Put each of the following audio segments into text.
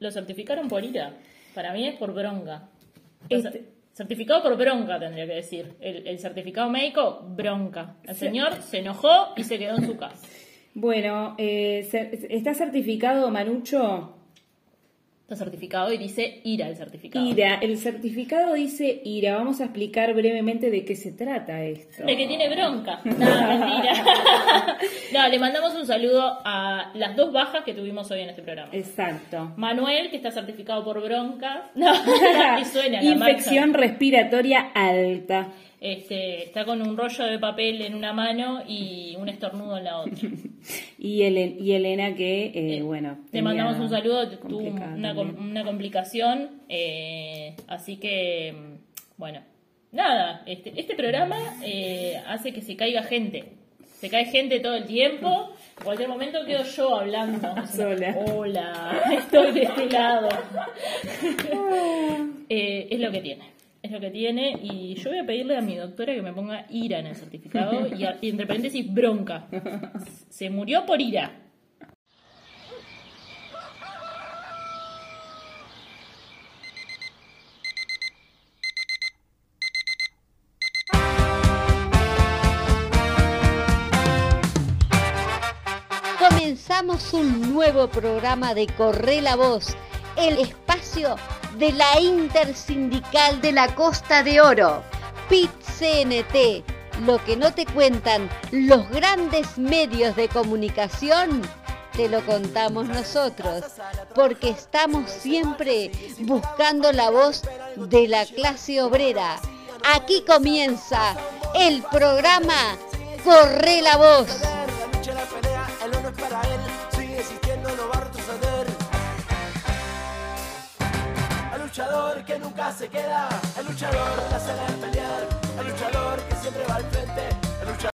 lo certificaron por ira. Para mí es por bronca. Este- Certificado por bronca, tendría que decir. El, el certificado médico, bronca. El señor se enojó y se quedó en su casa. Bueno, eh, está certificado, Manucho. Está certificado y dice ira el certificado. IRA. El certificado dice IRA. Vamos a explicar brevemente de qué se trata esto. De que tiene bronca. No, mentira. no, le mandamos un saludo a las dos bajas que tuvimos hoy en este programa. Exacto. Manuel, que está certificado por bronca. No, y suena la Infección marcha. respiratoria alta. Este, está con un rollo de papel en una mano y un estornudo en la otra. Y, Ele- y Elena que, eh, bueno. Te mandamos un saludo, tuvo una complicación, eh, así que, mm, bueno, nada, este, este programa eh, hace que se caiga gente. Se cae gente todo el tiempo. En cualquier momento quedo yo hablando. Sola. Hola, estoy de este lado. Eh, es lo que tiene. Es lo que tiene. Y yo voy a pedirle a mi doctora que me ponga ira en el certificado. Y, y entre paréntesis, bronca. Se murió por ira. Comenzamos un nuevo programa de Corre la Voz, el espacio de la Intersindical de la Costa de Oro, PIT-CNT, lo que no te cuentan los grandes medios de comunicación, te lo contamos nosotros, porque estamos siempre buscando la voz de la clase obrera. Aquí comienza el programa Corre la Voz. Luchador que nunca se queda. El luchador de pelear. El luchador que siempre va al frente. El luchador.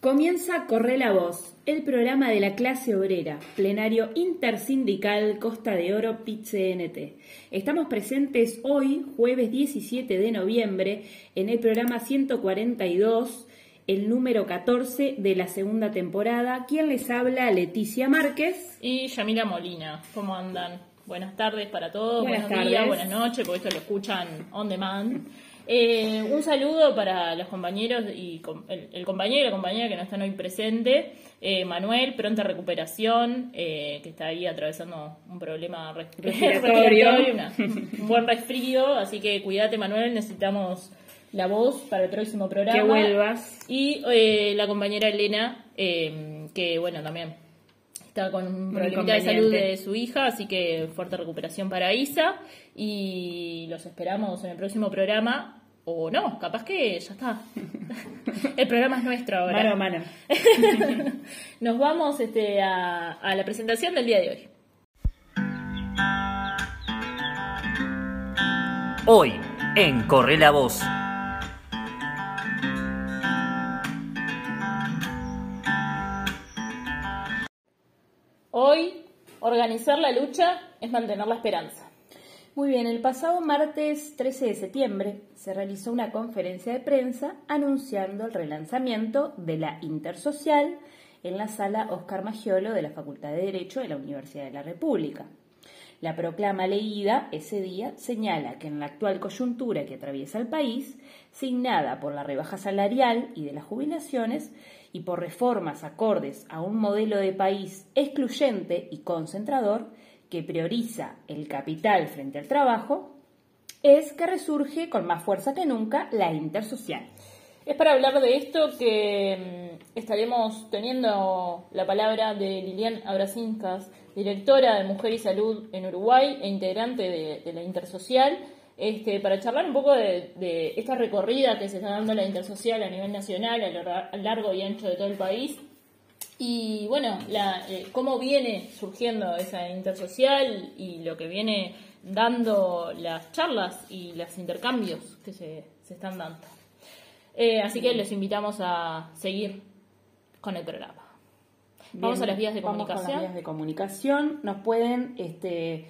Comienza Corre la Voz, el programa de la clase obrera, plenario intersindical Costa de Oro PIT-CNT. Estamos presentes hoy, jueves 17 de noviembre, en el programa 142, el número 14 de la segunda temporada. ¿Quién les habla? Leticia Márquez. Y Yamila Molina, ¿cómo andan? Buenas tardes para todos, Buenas buenos días, buenas noches, porque esto lo escuchan on demand. Eh, un saludo para los compañeros y com- el, el compañero y la compañera que no están hoy presente. Eh, Manuel, pronta recuperación, eh, que está ahí atravesando un problema res- Respiratorio. una- un buen resfrío, así que cuídate Manuel, necesitamos la voz para el próximo programa. Que vuelvas. Y eh, la compañera Elena, eh, que bueno, también está con un problemita de salud de su hija, así que fuerte recuperación para Isa. Y los esperamos en el próximo programa. O no, capaz que ya está. El programa es nuestro ahora. Mano a mano. Nos vamos este, a, a la presentación del día de hoy. Hoy, en Corre la Voz. Hoy, organizar la lucha es mantener la esperanza. Muy bien, el pasado martes 13 de septiembre se realizó una conferencia de prensa anunciando el relanzamiento de la Intersocial en la sala Oscar Maggiolo de la Facultad de Derecho de la Universidad de la República. La proclama leída ese día señala que en la actual coyuntura que atraviesa el país, signada por la rebaja salarial y de las jubilaciones y por reformas acordes a un modelo de país excluyente y concentrador que prioriza el capital frente al trabajo, es que resurge con más fuerza que nunca la intersocial. Es para hablar de esto que mm, estaremos teniendo la palabra de Lilian Abrasincas, directora de Mujer y Salud en Uruguay e integrante de, la Intersocial, este, para charlar un poco de, esta recorrida que se está dando la Intersocial a nivel nacional, a lo largo y ancho de todo el país. Y bueno, eh, cómo viene surgiendo esa intersocial y lo que viene dando las charlas y los intercambios que se, se están dando. Eh, así que los invitamos a seguir con el programa. Vamos a las vías de vamos con comunicación. las vías de comunicación. Nos pueden, este,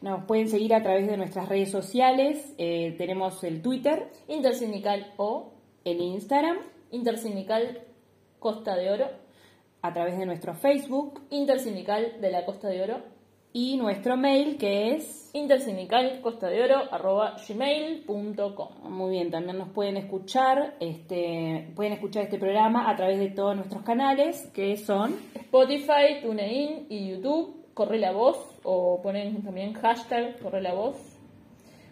nos pueden seguir a través de nuestras redes sociales. Eh, tenemos el Twitter, Intersindical O, el Instagram, Intersindical Costa de Oro, a través de nuestro Facebook Intersindical de la Costa de Oro Y nuestro mail que es... intersindicalcostadeoro.gmail.com Muy bien, también nos pueden escuchar, este, pueden escuchar este programa a través de todos nuestros canales que son Spotify, TuneIn y YouTube. Corre la voz o ponen también hashtag corre la voz.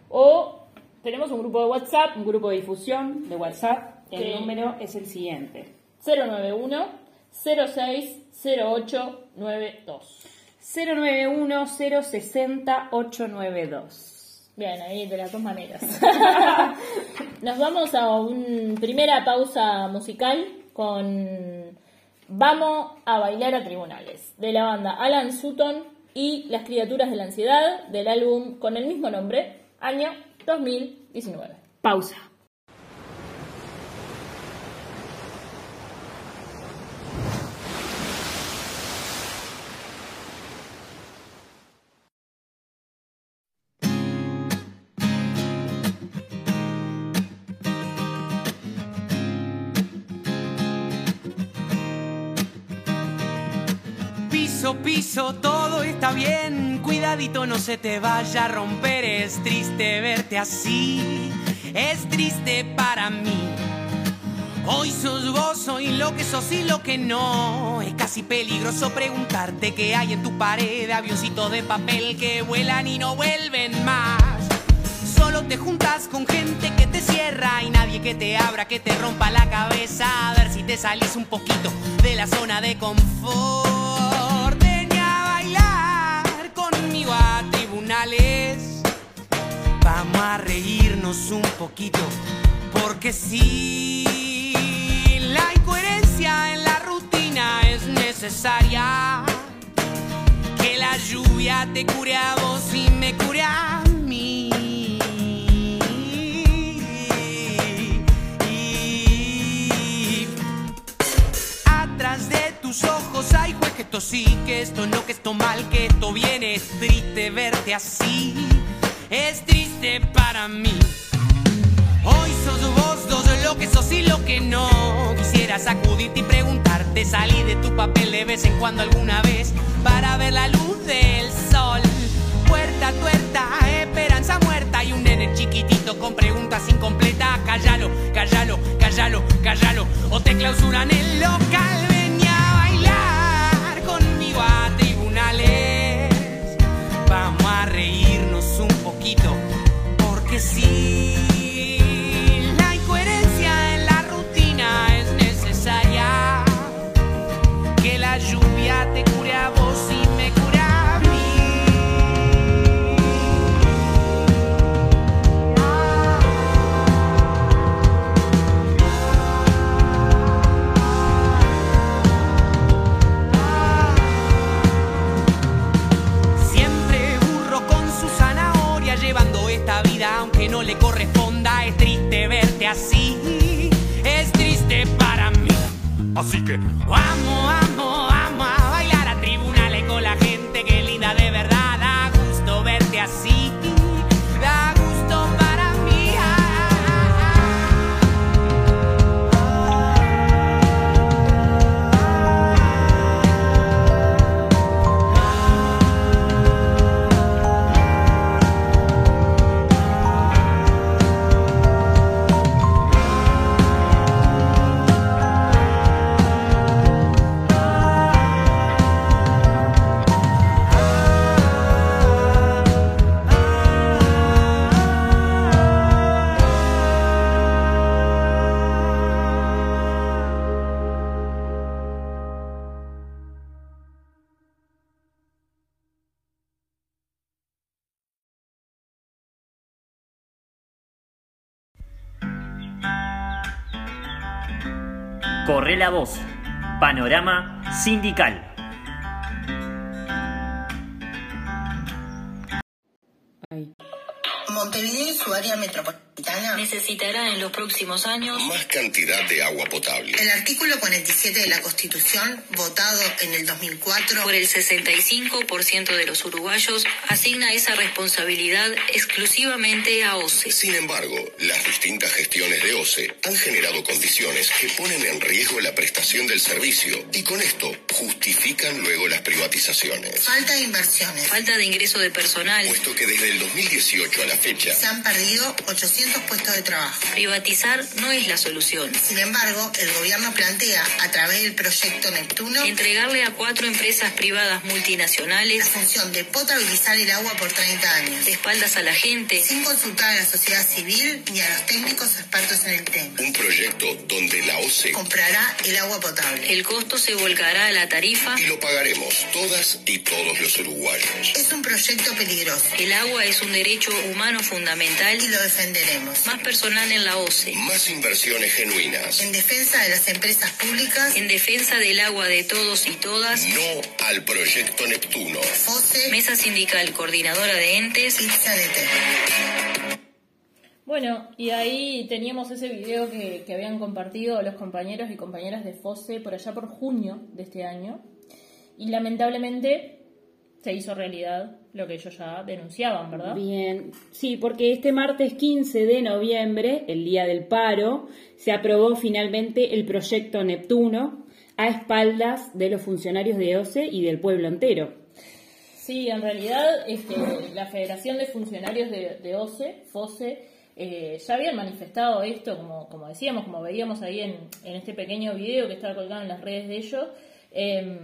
O tenemos un grupo de WhatsApp un grupo de difusión de WhatsApp. El número es el siguiente. 091 060892. 091 060 892. Bien, ahí de las dos maneras. Nos vamos a una primera pausa musical con Vamos a bailar a tribunales, de la banda Alan Sutton y Las criaturas de la ansiedad, del álbum con el mismo nombre, año 2019. Pausa. No se te vaya a romper. Es triste verte así. Es triste para mí. Hoy sos vos, hoy lo que sos y lo que no. Es casi peligroso preguntarte qué hay en tu pared. Avioncitos de papel que vuelan y no vuelven más. Solo te juntas con gente que te cierra y nadie que te abra, que te rompa la cabeza. A ver si te salís un poquito de la zona de confort. A tribunales. Vamos a reírnos un poquito, porque si la incoherencia en la rutina es necesaria, que la lluvia te cure a vos y me cure a De tus ojos hay juez que esto sí, que esto no, que esto mal, que esto viene. Es triste verte así, es triste para mí. Hoy sos vos dos lo que sos y lo que no. Quisiera sacudirte y preguntarte, salí de tu papel de vez en cuando alguna vez para ver la luz del sol. Puerta tuerta, esperanza muerta y un nene chiquitito con preguntas incompletas. Cállalo, La voz. Panorama sindical. Montevideo y su área metropolitana necesitará en los próximos años más cantidad de agua potable. El artículo 47 de la Constitución, votado en el 2004 por el 65% de los uruguayos, asigna esa responsabilidad exclusivamente a OCE. Sin embargo, las distintas gestiones de OCE han generado condiciones que ponen en riesgo la prestación del servicio y con esto justifican luego las privatizaciones. Falta de inversiones. Falta de ingreso de personal. Puesto que desde el 2018 a la fecha se han perdido 800 puestos de trabajo. Privatizar no es la solución. Sin embargo, el gobierno plantea, a través del proyecto Neptuno, entregarle a cuatro empresas privadas multinacionales la función de potabilizar el agua por 30 años. De espaldas a la gente. Sin consultar a la sociedad civil ni a los técnicos expertos en el tema. Un proyecto donde la OCE comprará el agua potable. El costo se volcará a la tarifa y lo pagaremos todas y todos los uruguayos. Es un proyecto peligroso. El agua es un derecho humano fundamental y lo defenderemos. Más personal en la OCE. Más inversiones genuinas. En defensa de las empresas públicas. En defensa del agua de todos y todas. No al proyecto Neptuno. OCE. Mesa Sindical Coordinadora de Entes. Bueno, y ahí teníamos ese video que, que, habían compartido los compañeros y compañeras de FOSE por allá por junio de este año. Y lamentablemente se hizo realidad lo que ellos ya denunciaban, ¿verdad? Bien, sí, porque este martes 15 de noviembre, el día del paro, se aprobó finalmente el proyecto Neptuno a espaldas de los funcionarios de OCE y del pueblo entero. Sí, en realidad este, la Federación de Funcionarios de, de OCE, FOSE, eh, ya habían manifestado esto, como, como decíamos, como veíamos ahí en, en este pequeño video que estaba colgado en las redes de ellos, eh,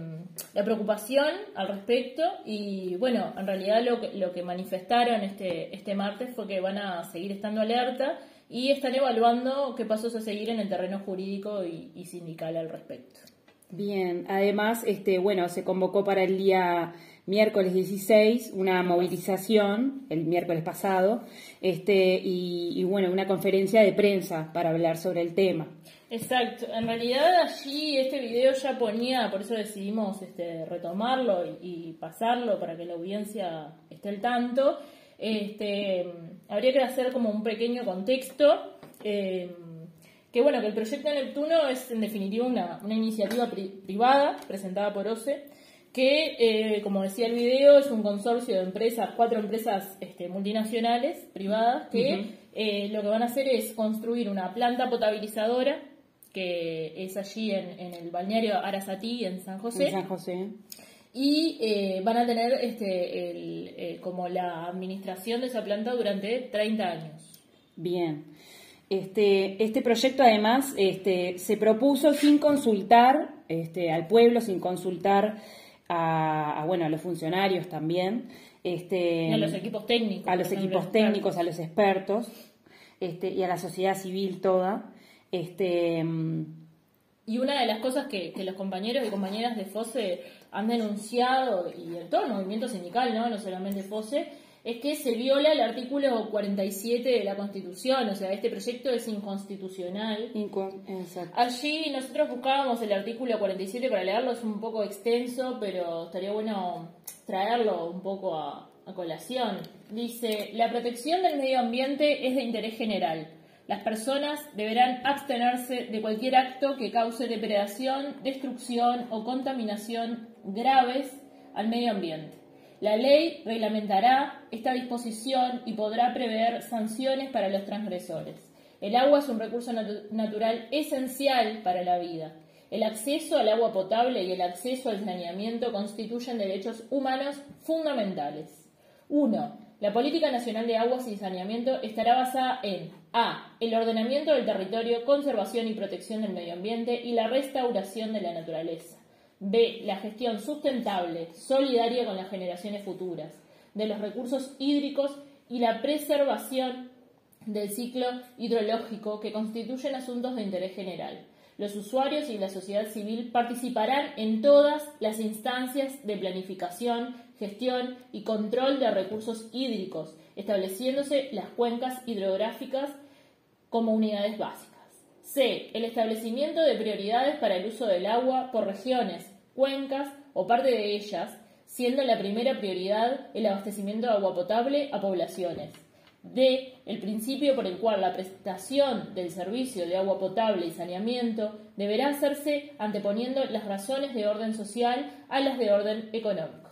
la preocupación al respecto y bueno, en realidad lo que, lo que manifestaron este, este martes fue que van a seguir estando alerta y están evaluando qué pasos a seguir en el terreno jurídico y, y sindical al respecto. Bien, además, este, bueno, se convocó para el día miércoles 16 una movilización, el miércoles pasado, este, y, y, bueno, una conferencia de prensa para hablar sobre el tema. Exacto, en realidad allí este video ya ponía, por eso decidimos este, retomarlo y, y pasarlo para que la audiencia esté al tanto. Este, habría que hacer como un pequeño contexto. Eh, que bueno, que el proyecto Neptuno es en definitiva una, una iniciativa pri privada presentada por OCE, que eh, como decía el video es un consorcio de empresas, cuatro empresas este, multinacionales privadas que uh -huh. eh, lo que van a hacer es construir una planta potabilizadora que es allí en, en el balneario Arasatí en San José. En San José. Y eh, van a tener este, el, eh, como la administración de esa planta durante 30 años. Bien. Este, este proyecto además este, se propuso sin consultar este, al pueblo, sin consultar a, a, bueno, a los funcionarios también. Este, a los equipos técnicos. A los equipos técnicos, a los expertos este, y a la sociedad civil toda. Este, y una de las cosas que, que, los compañeros y compañeras de FOSE han denunciado, y en todo el movimiento sindical, no, no solamente FOSE, es que se viola el artículo 47 de la Constitución, o sea, este proyecto es inconstitucional. Incon exacto. Allí nosotros buscábamos el artículo 47 para leerlo, es un poco extenso, pero estaría bueno traerlo un poco a, a colación. Dice, la protección del medio ambiente es de interés general. Las personas deberán abstenerse de cualquier acto que cause depredación, destrucción o contaminación graves al medio ambiente. La ley reglamentará esta disposición y podrá prever sanciones para los transgresores. El agua es un recurso nat natural esencial para la vida. El acceso al agua potable y el acceso al saneamiento constituyen derechos humanos fundamentales. 1. La Política Nacional de Aguas y Saneamiento estará basada en A. El ordenamiento del territorio, conservación y protección del medio ambiente y la restauración de la naturaleza. B. La gestión sustentable, solidaria con las generaciones futuras, de los recursos hídricos y la preservación del ciclo hidrológico que constituyen asuntos de interés general. Los usuarios y la sociedad civil participarán en todas las instancias de planificación, gestión y control de recursos hídricos, estableciéndose las cuencas hidrográficas como unidades básicas. C. El establecimiento de prioridades para el uso del agua por regiones, cuencas o parte de ellas, siendo la primera prioridad el abastecimiento de agua potable a poblaciones. D. El principio por el cual la prestación del servicio de agua potable y saneamiento deberá hacerse anteponiendo las razones de orden social a las de orden económico.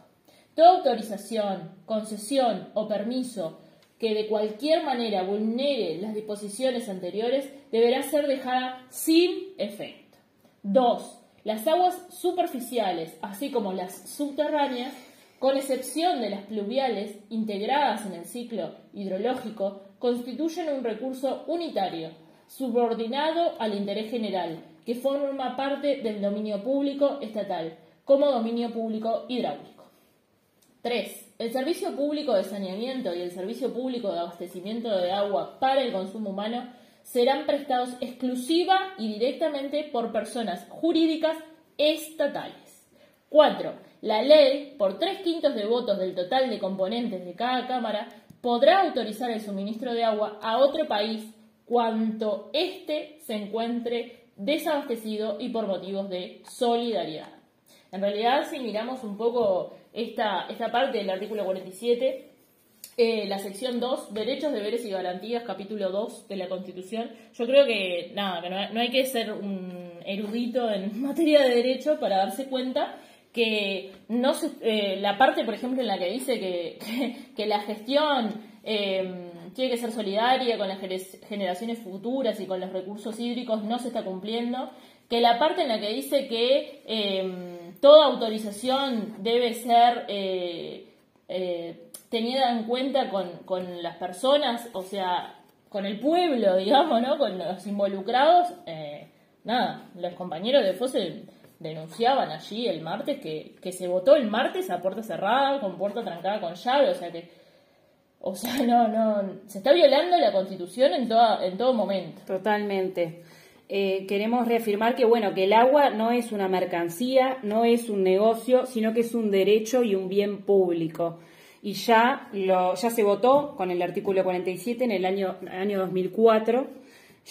Toda autorización, concesión o permiso que de cualquier manera vulnere las disposiciones anteriores deberá ser dejada sin efecto. 2. Las aguas superficiales, así como las subterráneas, con excepción de las pluviales integradas en el ciclo hidrológico, constituyen un recurso unitario, subordinado al interés general, que forma parte del dominio público estatal, como dominio público hidráulico. 3. El servicio público de saneamiento y el servicio público de abastecimiento de agua para el consumo humano serán prestados exclusiva y directamente por personas jurídicas estatales. 4. La ley, por tres quintos de votos del total de componentes de cada Cámara, podrá autorizar el suministro de agua a otro país cuanto éste se encuentre desabastecido y por motivos de solidaridad. En realidad, si miramos un poco esta, esta parte del artículo 47, eh, la sección 2, Derechos, Deberes y Garantías, capítulo 2 de la Constitución. Yo creo que, nada, que no, hay que ser un erudito en materia de derecho para darse cuenta que no eh, la parte, por ejemplo, en la que dice que, que, la gestión em, tiene que ser solidaria con las generaciones futuras y con los recursos hídricos no se está cumpliendo, que la parte en la que dice que em, toda autorización debe ser eh, tenida en cuenta con, las personas, o sea, con el pueblo, digamos, ¿no? Con los involucrados, eh, nada, los compañeros de FOSE denunciaban allí el martes que, que se votó el martes a puerta cerrada, con puerta trancada con llave, o sea que, o sea, no, no, se está violando la constitución en, toda, en todo momento. Totalmente. Eh, queremos reafirmar que, bueno, que el agua no es una mercancía, no es un negocio, sino que es un derecho y un bien público y ya, lo, ya se votó con el artículo 47 en el año, año 2004,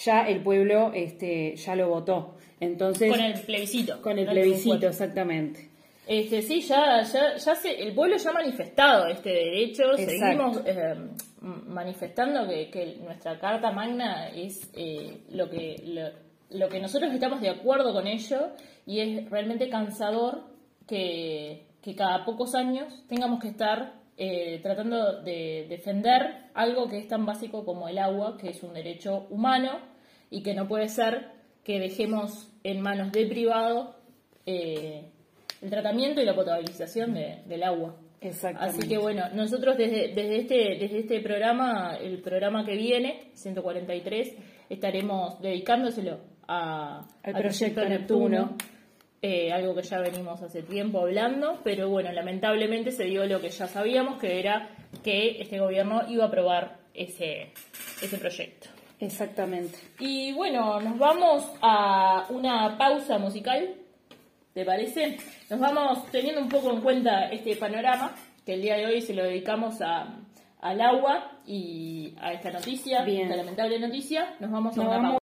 ya el pueblo este, ya lo votó. Entonces, con el plebiscito. Con el plebiscito, exactamente. Este, sí, ya, ya, ya se, el pueblo ya ha manifestado este derecho, seguimos eh, manifestando que, que, nuestra Carta Magna es eh, lo, que, lo, lo que nosotros estamos de acuerdo con ello y es realmente cansador que, que cada pocos años tengamos que estar eh, tratando de defender algo que es tan básico como el agua, que es un derecho humano y que no puede ser que dejemos en manos de privado eh, el tratamiento y la potabilización del agua. Así que bueno, nosotros desde, desde, este, desde este programa, el programa que viene, 143, estaremos dedicándoselo a, al proyecto, Neptuno eh, algo que ya venimos hace tiempo hablando, pero bueno, lamentablemente se dio lo que ya sabíamos, que era que este gobierno iba a aprobar ese, ese proyecto. Exactamente. Y bueno, nos vamos a una pausa musical, ¿te parece? Nos vamos teniendo un poco en cuenta este panorama, que el día de hoy se lo dedicamos a, al agua y a esta noticia, esta lamentable noticia, nos vamos a una.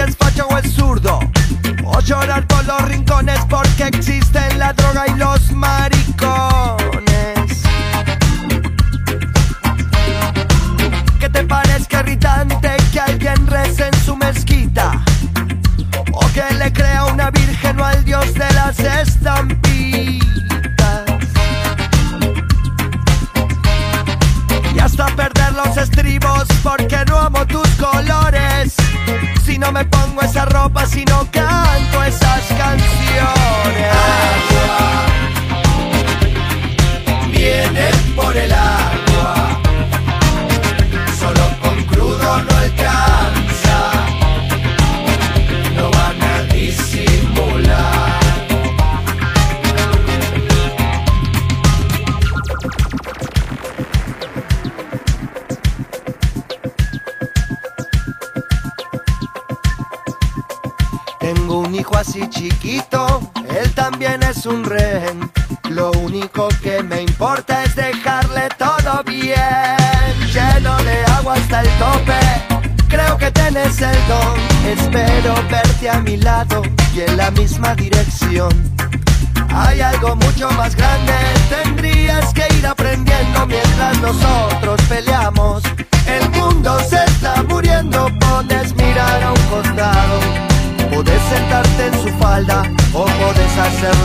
Es facha o es zurdo? O llorar por los rincones porque existen la droga y los maricones. ¿Qué te parece irritante que alguien reza en su mezquita o que le crea una virgen o al dios de las estampitas. Y hasta perder los estribos porque no amo tus colores. No me pongo esa ropa, si no canto dirección. Hay algo mucho más grande, tendrías que ir aprendiendo mientras nosotros peleamos. El mundo se está muriendo, pones mirar a un costado. Podés sentarte en su falda o podés hacerle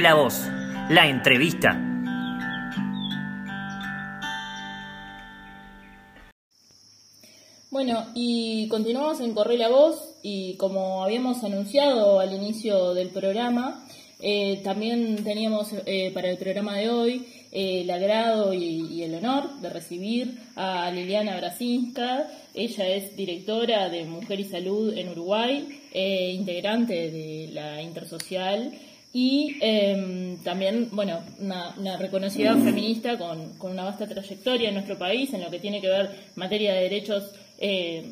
La voz. La entrevista. Bueno, y continuamos en Corre la Voz y como habíamos anunciado al inicio del programa, eh, también teníamos eh, para el programa de hoy eh, el agrado y, y el honor de recibir a Liliana Brasinska. Ella es directora de Mujer y Salud en Uruguay, eh, integrante de la Intersocial y eh, también, bueno, una, una reconocida feminista con, con una vasta trayectoria en nuestro país en lo que tiene que ver materia de derechos eh,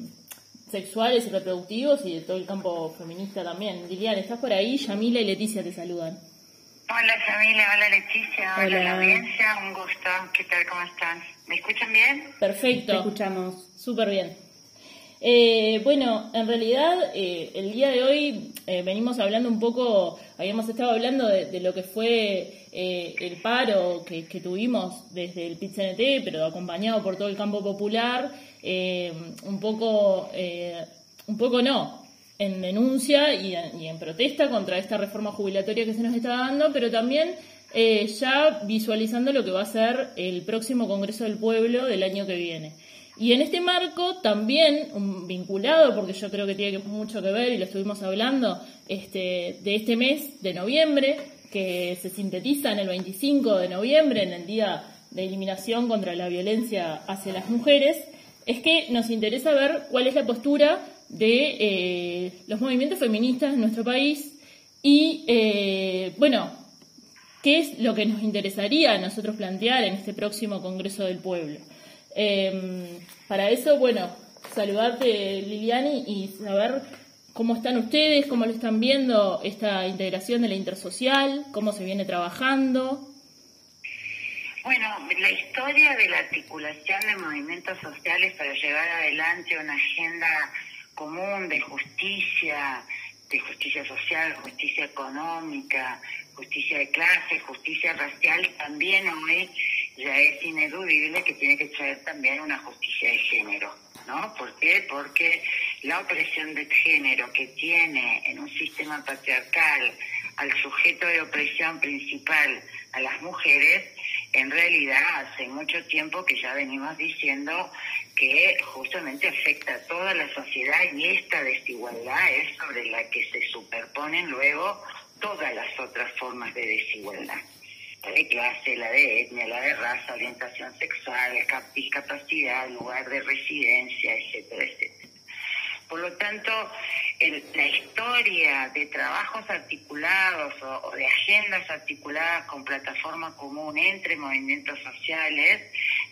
sexuales y reproductivos y de todo el campo feminista también. Liliana, ¿estás por ahí? Yamila y Leticia te saludan. Hola Camila, hola Leticia, hola, Hola. la audiencia, un gusto. ¿Qué tal? ¿Cómo están? ¿Me escuchan bien? Perfecto. Te escuchamos. Súper bien. Eh, bueno, en realidad eh, el día de hoy eh, venimos hablando un poco, habíamos estado hablando de, lo que fue eh, el paro que, tuvimos desde el PIT-CNT, pero acompañado por todo el campo popular, eh, un poco, un poco no, en denuncia y en, y en protesta contra esta reforma jubilatoria que se nos está dando, pero también ya visualizando lo que va a ser el próximo Congreso del Pueblo del año que viene. Y en este marco también vinculado, porque yo creo que tiene mucho que ver y lo estuvimos hablando, este, de este mes de noviembre, que se sintetiza en el 25 de noviembre, en el Día de Eliminación contra la Violencia hacia las Mujeres, es que nos interesa ver cuál es la postura de eh, los movimientos feministas en nuestro país y, eh, bueno, qué es lo que nos interesaría a nosotros plantear en este próximo Congreso del Pueblo. Eh, para eso, bueno, saludarte Liliani y saber cómo están ustedes, cómo lo están viendo esta integración de la intersocial, cómo se viene trabajando. Bueno, la historia de la articulación de movimientos sociales para llevar adelante una agenda común de justicia, de justicia social, justicia económica, justicia de clase, justicia racial, también hoy ya es ineludible que tiene que traer también una justicia de género, ¿no? ¿Por qué? Porque la opresión de género que tiene en un sistema patriarcal al sujeto de opresión principal, a las mujeres, en realidad hace mucho tiempo que ya venimos diciendo que justamente afecta a toda la sociedad y esta desigualdad es sobre la que se superponen luego todas las otras formas de desigualdad. La de clase, la de etnia, la de raza, orientación sexual, cap- discapacidad, lugar de residencia, etcétera, etcétera. Por lo tanto, la historia de trabajos articulados o, de agendas articuladas con plataforma común entre movimientos sociales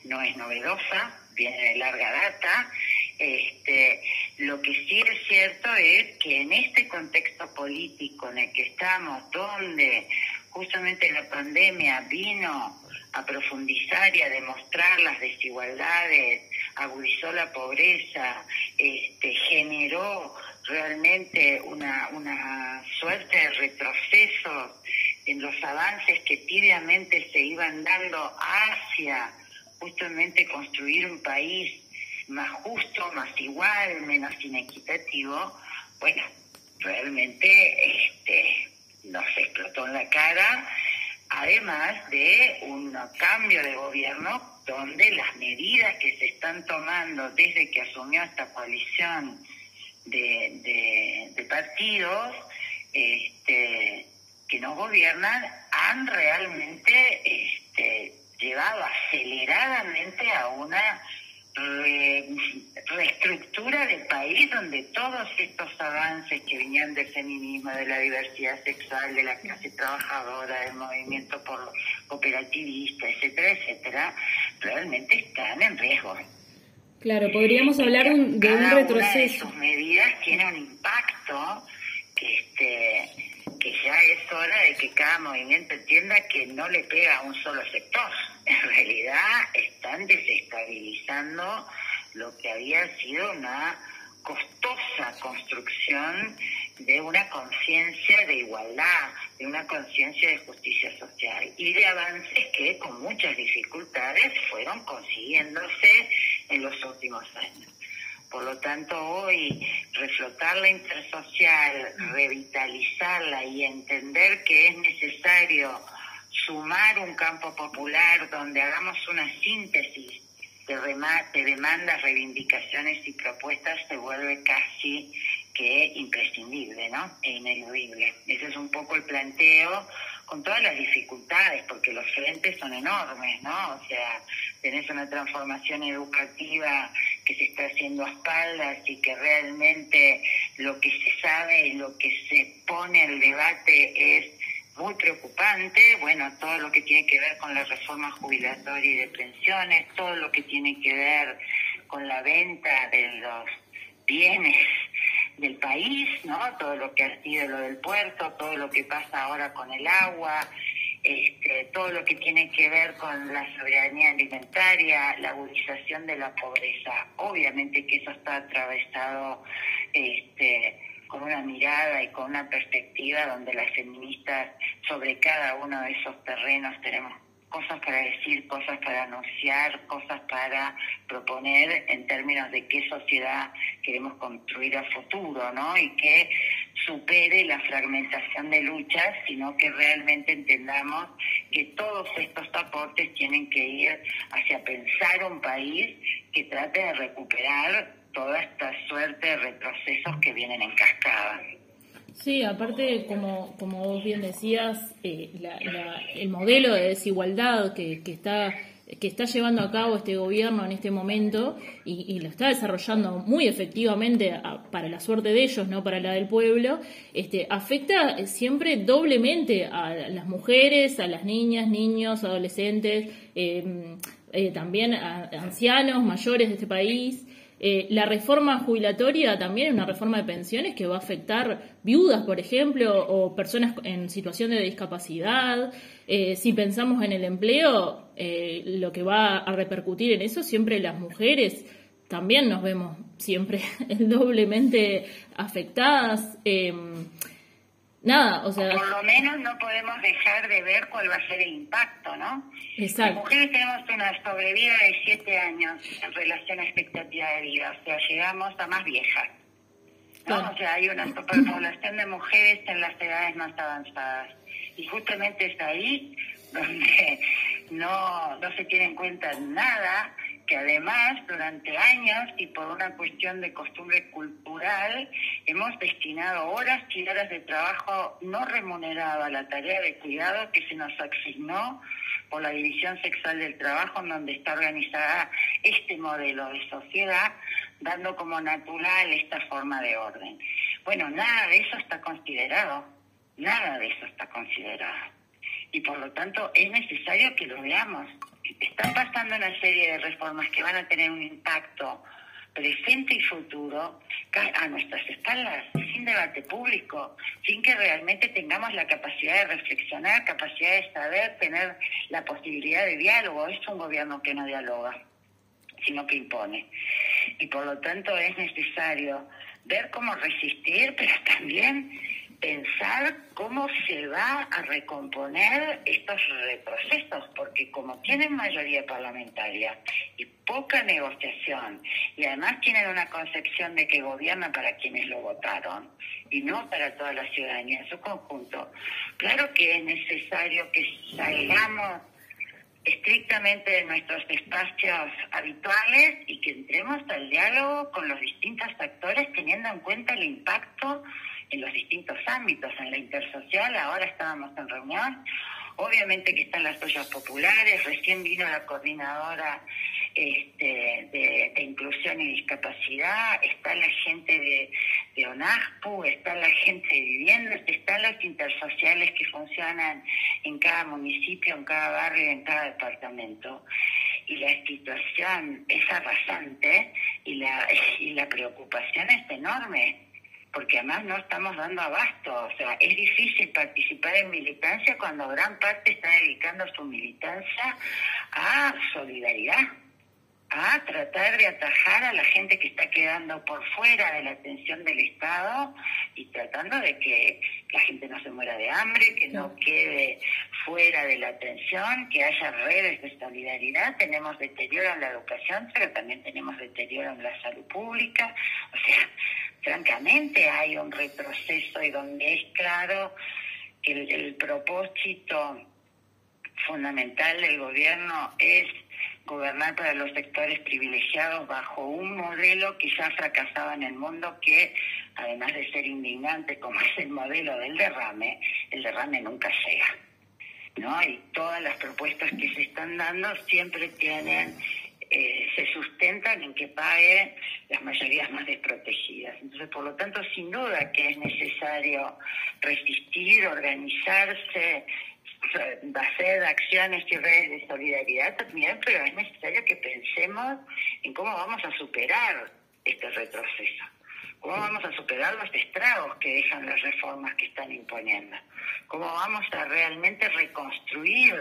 no es novedosa, viene de larga data. Este, lo que sí es cierto es que en este contexto político en el que estamos, donde justamente la pandemia vino a profundizar y a demostrar las desigualdades, agudizó la pobreza, este, generó realmente una, una suerte de retroceso en los avances que tibiamente se iban dando hacia justamente construir un país más justo, más igual, menos inequitativo, bueno, realmente este, nos explotó en la cara, además de un cambio de gobierno donde las medidas que se están tomando desde que asumió esta coalición de, de, partidos este, que nos gobiernan han realmente este, llevado aceleradamente a una reestructura del país donde todos estos avances que venían del feminismo, de la diversidad sexual, de la clase trabajadora, del movimiento por cooperativista, etcétera, etcétera, realmente están en riesgo. Claro, podríamos hablar de un retroceso. de sus medidas tiene un impacto que este que ya es hora de que cada movimiento entienda que no le pega a un solo sector. En realidad están desestabilizando lo que había sido una costosa construcción de una conciencia de igualdad, de una conciencia de justicia social y de avances que con muchas dificultades fueron consiguiéndose en los últimos años. Por lo tanto, hoy reflotar la intersocial, revitalizarla y entender que es necesario sumar un campo popular donde hagamos una síntesis de, demandas, reivindicaciones y propuestas se vuelve casi que imprescindible, ¿no? E ineludible. Ese es un poco el planteo con todas las dificultades, porque los frentes son enormes, ¿no? O sea, tenés una transformación educativa que se está haciendo a espaldas y que realmente lo que se sabe y lo que se pone al debate es muy preocupante, bueno, todo lo que tiene que ver con la reforma jubilatoria y de pensiones, todo lo que tiene que ver con la venta de los bienes del país, ¿no? Todo lo que ha sido lo del puerto, todo lo que pasa ahora con el agua, este, todo lo que tiene que ver con la soberanía alimentaria, la agudización de la pobreza. Obviamente que eso está atravesado este, con una mirada y con una perspectiva donde las feministas sobre cada uno de esos terrenos tenemos cosas para decir, cosas para anunciar, cosas para proponer en términos de qué sociedad queremos construir a futuro, ¿no? Y que supere la fragmentación de luchas, sino que realmente entendamos que todos estos aportes tienen que ir hacia pensar un país que trate de recuperar toda esta suerte de retrocesos que vienen en cascada. Sí, aparte, como, como vos bien decías, eh, el modelo de desigualdad que, que, está que está llevando a cabo este gobierno en este momento y, lo está desarrollando muy efectivamente para la suerte de ellos, no para la del pueblo, este, afecta siempre doblemente a las mujeres, a las niñas, niños, adolescentes, eh, eh, también a ancianos, mayores de este país. Eh, la reforma jubilatoria también es una reforma de pensiones que va a afectar viudas, por ejemplo, o personas en situación de discapacidad. Eh, si pensamos en el empleo, eh, lo que va a repercutir en eso, siempre las mujeres también nos vemos siempre doblemente afectadas. Nada, o sea... por lo menos no podemos dejar de ver cuál va a ser el impacto, ¿no? Exacto. Las mujeres tenemos una sobrevida de siete años en relación a expectativa de vida, o sea, llegamos a más viejas. ¿no? O sea, hay una superpoblación de mujeres en las edades más avanzadas. Y justamente es ahí donde no, no se tiene en cuenta nada que además durante años y por una cuestión de costumbre cultural hemos destinado horas y horas de trabajo no remunerado a la tarea de cuidado que se nos asignó por la división sexual del trabajo en donde está organizada este modelo de sociedad, dando como natural esta forma de orden. Bueno, nada de eso está considerado, nada de eso está considerado. Y por lo tanto es necesario que lo veamos. Están pasando una serie de reformas que van a tener un impacto presente y futuro a nuestras espaldas, sin debate público, sin que realmente tengamos la capacidad de reflexionar, capacidad de saber, tener la posibilidad de diálogo. Es un gobierno que no dialoga, sino que impone. Y por lo tanto es necesario ver cómo resistir, pero también pensar cómo se va a recomponer estos retrocesos, porque como tienen mayoría parlamentaria y poca negociación, y además tienen una concepción de que gobiernan para quienes lo votaron y no para toda la ciudadanía en su conjunto, claro que es necesario que salgamos estrictamente de nuestros espacios habituales y que entremos al diálogo con los distintos actores teniendo en cuenta el impacto en los distintos ámbitos, en la intersocial, ahora estábamos en reunión, obviamente que están las ollas populares, recién vino la coordinadora este, de, inclusión y discapacidad, está la gente de, ONASPU, está la gente de viviendas, están las intersociales que funcionan en cada municipio, en cada barrio, en cada departamento. Y la situación es arrasante y la, y la preocupación es enorme porque además no estamos dando abasto. O sea, es difícil participar en militancia cuando gran parte está dedicando su militancia a solidaridad, a tratar de atajar a la gente que está quedando por fuera de la atención del Estado y tratando de que la gente no se muera de hambre, que no quede fuera de la atención, que haya redes de solidaridad. Tenemos deterioro en la educación, pero también tenemos deterioro en la salud pública. O sea, francamente hay un retroceso y donde es claro que el, propósito fundamental del gobierno es gobernar para los sectores privilegiados bajo un modelo que ya fracasaba en el mundo que, además de ser indignante como es el modelo del derrame, el derrame nunca llega. ¿no? Y todas las propuestas que se están dando siempre tienen eh, se sustentan en que paguen las mayorías más desprotegidas. Entonces, por lo tanto, sin duda que es necesario resistir, organizarse, hacer acciones y redes de solidaridad también, pero es necesario que pensemos en cómo vamos a superar este retroceso, cómo vamos a superar los estragos que dejan las reformas que están imponiendo, cómo vamos a realmente reconstruir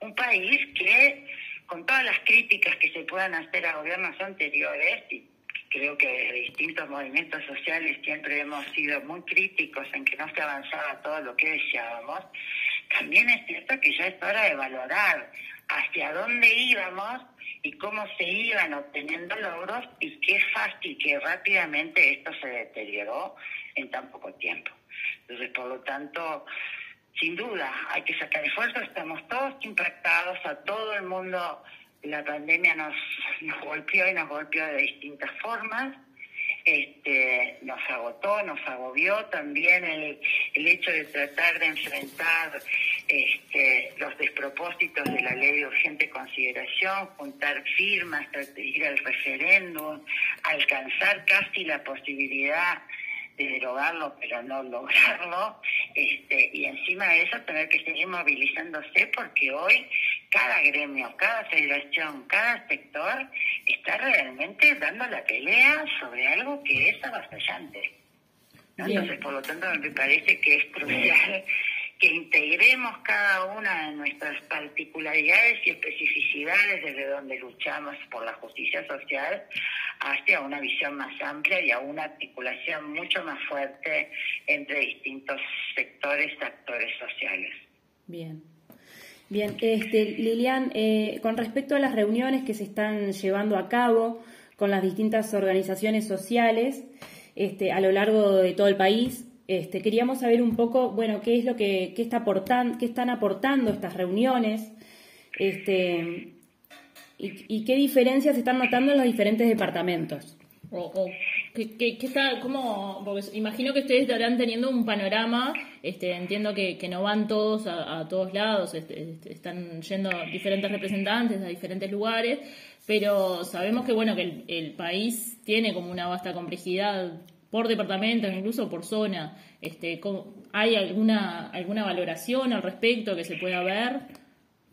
un país que con todas las críticas que se puedan hacer a gobiernos anteriores, y creo que desde distintos movimientos sociales siempre hemos sido muy críticos en que no se avanzaba todo lo que deseábamos, también es cierto que ya es hora de valorar hacia dónde íbamos y cómo se iban obteniendo logros y qué fácil, que rápidamente esto se deterioró en tan poco tiempo. Entonces, por lo tanto, sin duda, hay que sacar esfuerzos, estamos todos impactados, a todo el mundo la pandemia nos, nos golpeó y nos golpeó de distintas formas. Este, nos agotó, nos agobió también el, el hecho de tratar de enfrentar este, los despropósitos de la ley de urgente consideración, juntar firmas, ir al referéndum, alcanzar casi la posibilidad derogarlo, pero no lograrlo, este, y encima de eso tener que seguir movilizándose porque hoy cada gremio, cada federación, cada sector está realmente dando la pelea sobre algo que es avasallante. Entonces, por lo tanto, me parece que es crucial que integremos cada una de nuestras particularidades y especificidades desde donde luchamos por la justicia social hacia una visión más amplia y a una articulación mucho más fuerte entre distintos sectores, actores sociales. Bien. Bien, este, Lilian, eh, con respecto a las reuniones que se están llevando a cabo con las distintas organizaciones sociales este, a lo largo de todo el país, este, queríamos saber un poco, bueno, qué es lo que qué está aportando, qué están aportando estas reuniones, este, y, qué diferencias están notando en los diferentes departamentos. O, ¿qué, está, cómo, imagino que ustedes estarán teniendo un panorama, este, entiendo que, no van todos a, todos lados, este, este, están yendo diferentes representantes a diferentes lugares, pero sabemos que bueno que el, el país tiene como una vasta complejidad por departamento, incluso por zona. Este, ¿Hay alguna, alguna valoración al respecto que se pueda ver?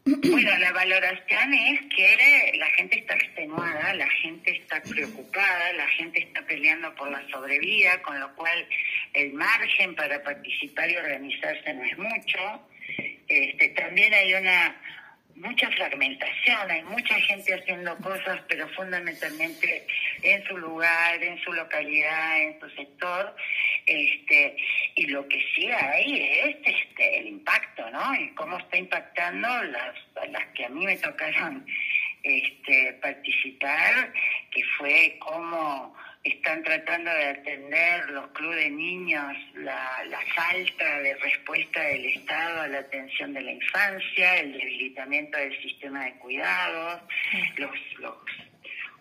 Bueno, la valoración es que la gente está extenuada, la gente está preocupada, la gente está peleando por la sobrevida, con lo cual el margen para participar y organizarse no es mucho. Este, también hay una mucha fragmentación, hay mucha gente haciendo cosas, pero fundamentalmente en su lugar, en su localidad, en su sector, este, y lo que sí hay es este, el impacto, ¿no? Y cómo está impactando las, las que a mí me tocaron este, participar, que fue cómo están tratando de atender los clubes de niños la, la, falta de respuesta del Estado a la atención de la infancia, el debilitamiento del sistema de cuidados, los, los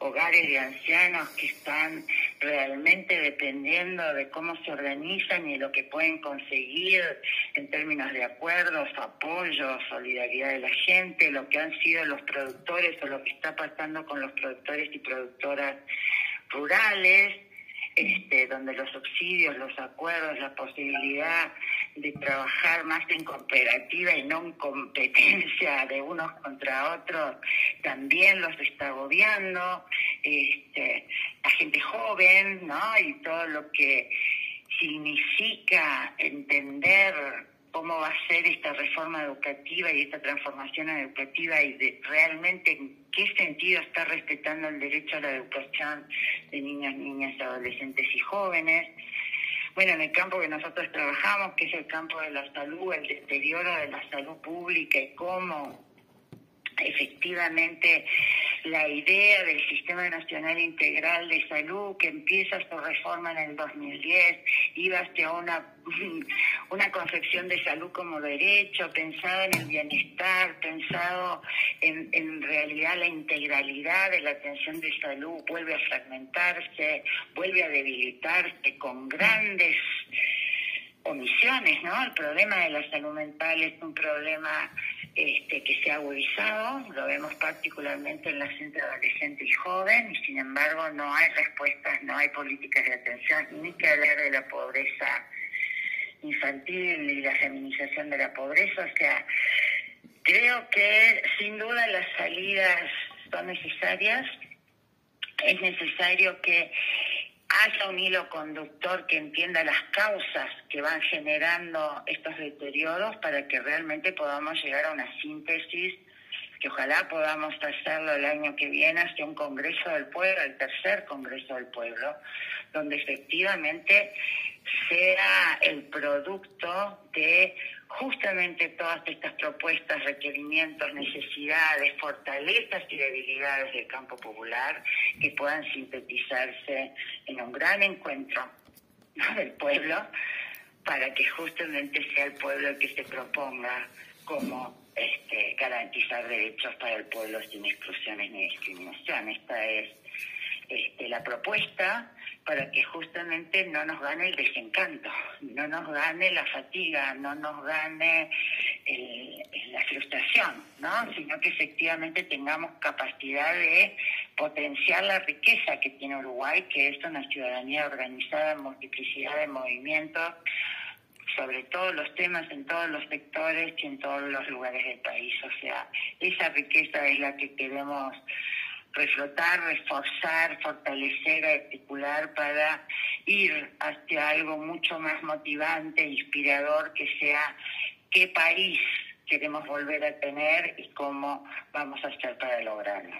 hogares de ancianos que están realmente dependiendo de cómo se organizan y lo que pueden conseguir en términos de acuerdos, apoyo, solidaridad de la gente, lo que han sido los productores o lo que está pasando con los productores y productoras rurales, este, donde los subsidios, los acuerdos, la posibilidad de trabajar más en cooperativa y no en competencia de unos contra otros, también los está agobiando, este, la gente joven, ¿no? Y todo lo que significa entender cómo va a ser esta reforma educativa y esta transformación educativa y de realmente en qué sentido está respetando el derecho a la educación de niños, niñas, adolescentes y jóvenes. Bueno, en el campo que nosotros trabajamos, que es el campo de la salud, el deterioro de la salud pública y cómo efectivamente la idea del Sistema Nacional Integral de Salud que empieza su reforma en el 2010 iba hacia una, una concepción de salud como derecho, pensado en el bienestar, pensado en, en realidad la integralidad de la atención de salud, vuelve a fragmentarse, vuelve a debilitarse con grandes omisiones, ¿no? El problema de la salud mental es un problema este, que se ha agudizado, lo vemos particularmente en la gente adolescente y joven, y sin embargo no hay respuestas, no hay políticas de atención, ni que hablar de la pobreza infantil y la feminización de la pobreza, o sea, creo que sin duda las salidas son necesarias, es necesario que haya un hilo conductor que entienda las causas que van generando estos deterioros para que realmente podamos llegar a una síntesis que ojalá podamos hacerlo el año que viene hacia un Congreso del Pueblo, el tercer Congreso del Pueblo, donde efectivamente sea el producto de justamente todas estas propuestas, requerimientos, necesidades, fortalezas y debilidades del campo popular que puedan sintetizarse en un gran encuentro del pueblo para que justamente sea el pueblo el que se proponga como este, garantizar derechos para el pueblo sin exclusiones ni discriminación. Esta es este, la propuesta para que justamente no nos gane el desencanto, no nos gane la fatiga, no nos gane la frustración, ¿no? sino que efectivamente tengamos capacidad de potenciar la riqueza que tiene Uruguay, que es una ciudadanía organizada en multiplicidad de movimientos sobre todos los temas, en todos los sectores y en todos los lugares del país. O sea, esa riqueza es la que queremos reflotar, reforzar, fortalecer, articular para ir hacia algo mucho más motivante, inspirador, que sea qué país queremos volver a tener y cómo vamos a hacer para lograrlo.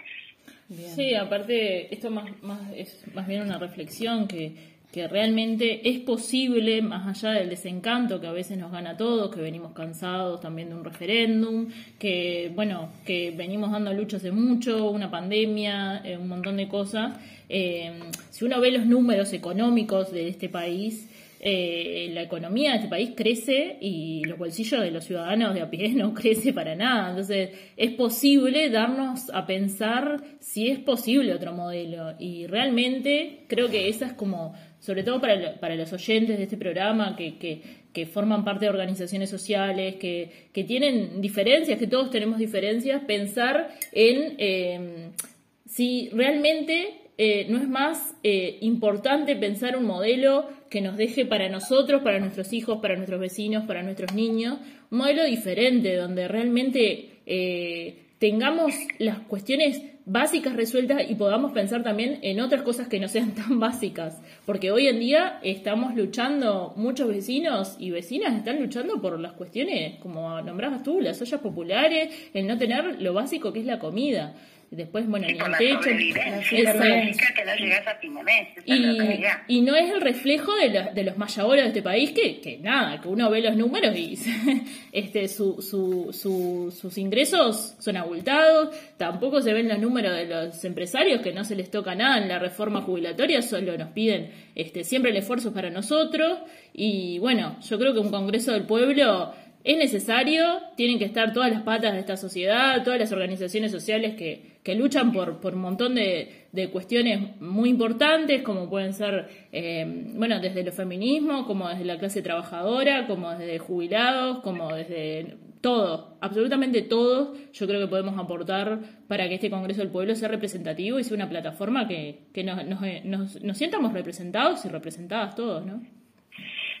Sí, aparte, esto más, más, es más bien una reflexión que que realmente es posible, más allá del desencanto que a veces nos gana a todos, que venimos cansados también de un referéndum, que bueno, que venimos dando luchas de mucho, una pandemia, eh, un montón de cosas. Eh, si uno ve los números económicos de este país, eh, la economía de este país crece y los bolsillos de los ciudadanos de a pie no crece para nada. Entonces, es posible darnos a pensar si es posible otro modelo. Y realmente creo que esa es como sobre todo para, para los oyentes de este programa que, que, forman parte de organizaciones sociales, que, que, tienen diferencias, que todos tenemos diferencias, pensar en em, si realmente eh, no es más eh, importante pensar un modelo que nos deje para nosotros, para nuestros hijos, para nuestros vecinos, para nuestros niños, un modelo diferente, donde realmente eh, tengamos las cuestiones básicas resueltas y podamos pensar también en otras cosas que no sean tan básicas. Porque hoy en día estamos luchando, muchos vecinos y vecinas están luchando por las cuestiones, como nombrabas tú, las ollas populares, el no tener lo básico que es la comida. Después, bueno, ni el techo. y, no es el reflejo de, de los mayabores de este país que, que, nada, que uno ve los números y este su, su, sus ingresos son abultados. Tampoco se ven los números de los empresarios que no se les toca nada en la reforma jubilatoria, solo nos piden este siempre el esfuerzo para nosotros. Y bueno, yo creo que un Congreso del Pueblo es necesario, tienen que estar todas las patas de esta sociedad, todas las organizaciones sociales que, que luchan por, por un montón de, de, cuestiones muy importantes, como pueden ser, eh, bueno, desde el feminismo, como desde la clase trabajadora, como desde jubilados, como desde todo, absolutamente todo, yo creo que podemos aportar para que este Congreso del Pueblo sea representativo y sea una plataforma que, que nos, nos, nos, nos sientamos representados y representadas todos, ¿no?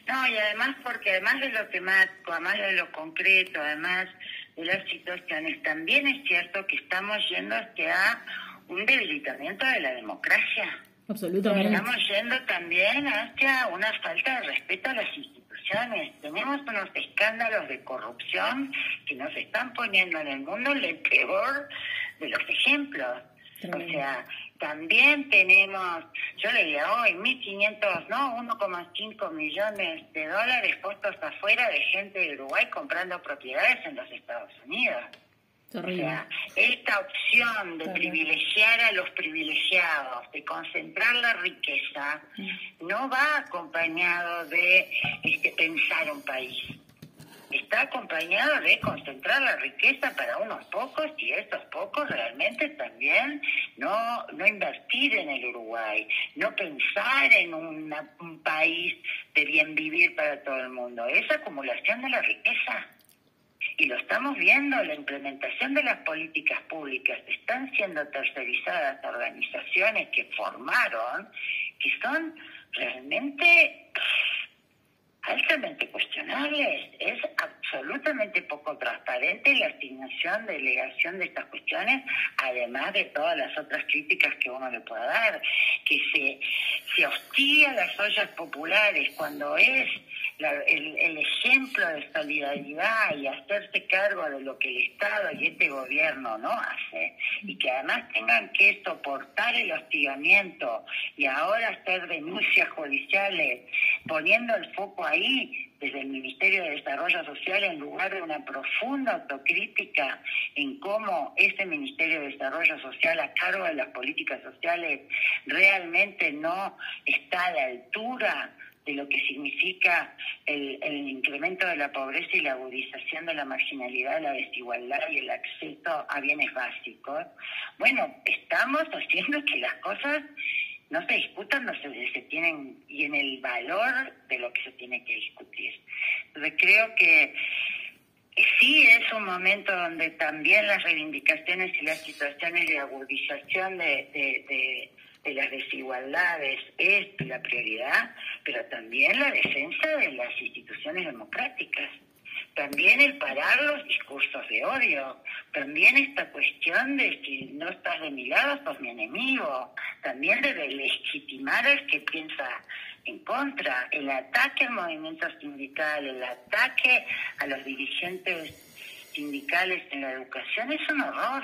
No, y además porque además de lo temático, además de lo concreto, además de las situaciones, también es cierto que estamos yendo hacia un debilitamiento de la democracia. Absolutamente. Estamos yendo también hacia una falta de respeto a las instituciones. Tenemos unos escándalos de corrupción que nos están poniendo en el mundo el peor de los ejemplos. O sea, también tenemos, yo leía hoy, 1.500, no, 1,5 millones de dólares puestos afuera de gente de Uruguay comprando propiedades en los Estados Unidos. O sea, esta opción de privilegiar a los privilegiados, de concentrar la riqueza, no va acompañado de este, pensar un país está acompañado de concentrar la riqueza para unos pocos y estos pocos realmente también no, no invertir en el Uruguay, no pensar en un país de bien vivir para todo el mundo. Es acumulación de la riqueza. Y lo estamos viendo, la implementación de las políticas públicas están siendo tercerizadas organizaciones que formaron, que son realmente altamente cuestionables. Es absolutamente poco transparente la asignación, delegación de estas cuestiones, además de todas las otras críticas que uno le pueda dar. Que se, se hostiga las ollas populares cuando es el, el, ejemplo de solidaridad y hacerse cargo de lo que el Estado y este gobierno no hace, y que además tengan que soportar el hostigamiento y ahora hacer denuncias judiciales, poniendo el foco ahí desde el Ministerio de Desarrollo Social en lugar de una profunda autocrítica en cómo ese Ministerio de Desarrollo Social a cargo de las políticas sociales realmente no está a la altura de lo que significa el, incremento de la pobreza y la agudización de la marginalidad, la desigualdad y el acceso a bienes básicos. Bueno, estamos haciendo que las cosas no se discutan, no se, se tienen, y en el valor de lo que se tiene que discutir. Entonces creo que sí es un momento donde también las reivindicaciones y las situaciones de agudización de de las desigualdades es la prioridad, pero también la defensa de las instituciones democráticas. También el parar los discursos de odio, también esta cuestión de si no estás de mi lado, sos mi enemigo, también de legitimar al que piensa en contra, el ataque al movimiento sindical, el ataque a los dirigentes sindicales en la educación es un horror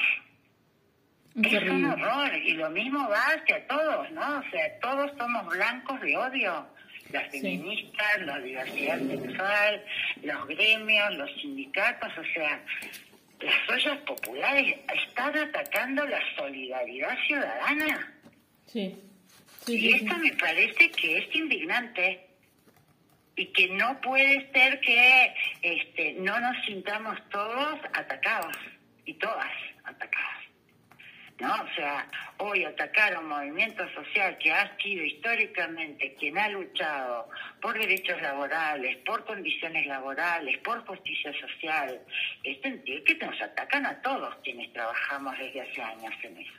es un horror y lo mismo va hacia todos, ¿no? O sea, todos somos blancos de odio. Las feministas, la diversidad sexual, los gremios, los sindicatos, o sea, las ollas populares están atacando la solidaridad ciudadana. Sí. y esto me parece que es indignante y que no puede ser que este, no nos sintamos todos atacados y todas atacadas. ¿No? O sea, hoy atacar a un movimiento social que ha sido históricamente quien ha luchado por derechos laborales, por condiciones laborales, por justicia social, es sentir que nos atacan a todos quienes trabajamos desde hace años en eso.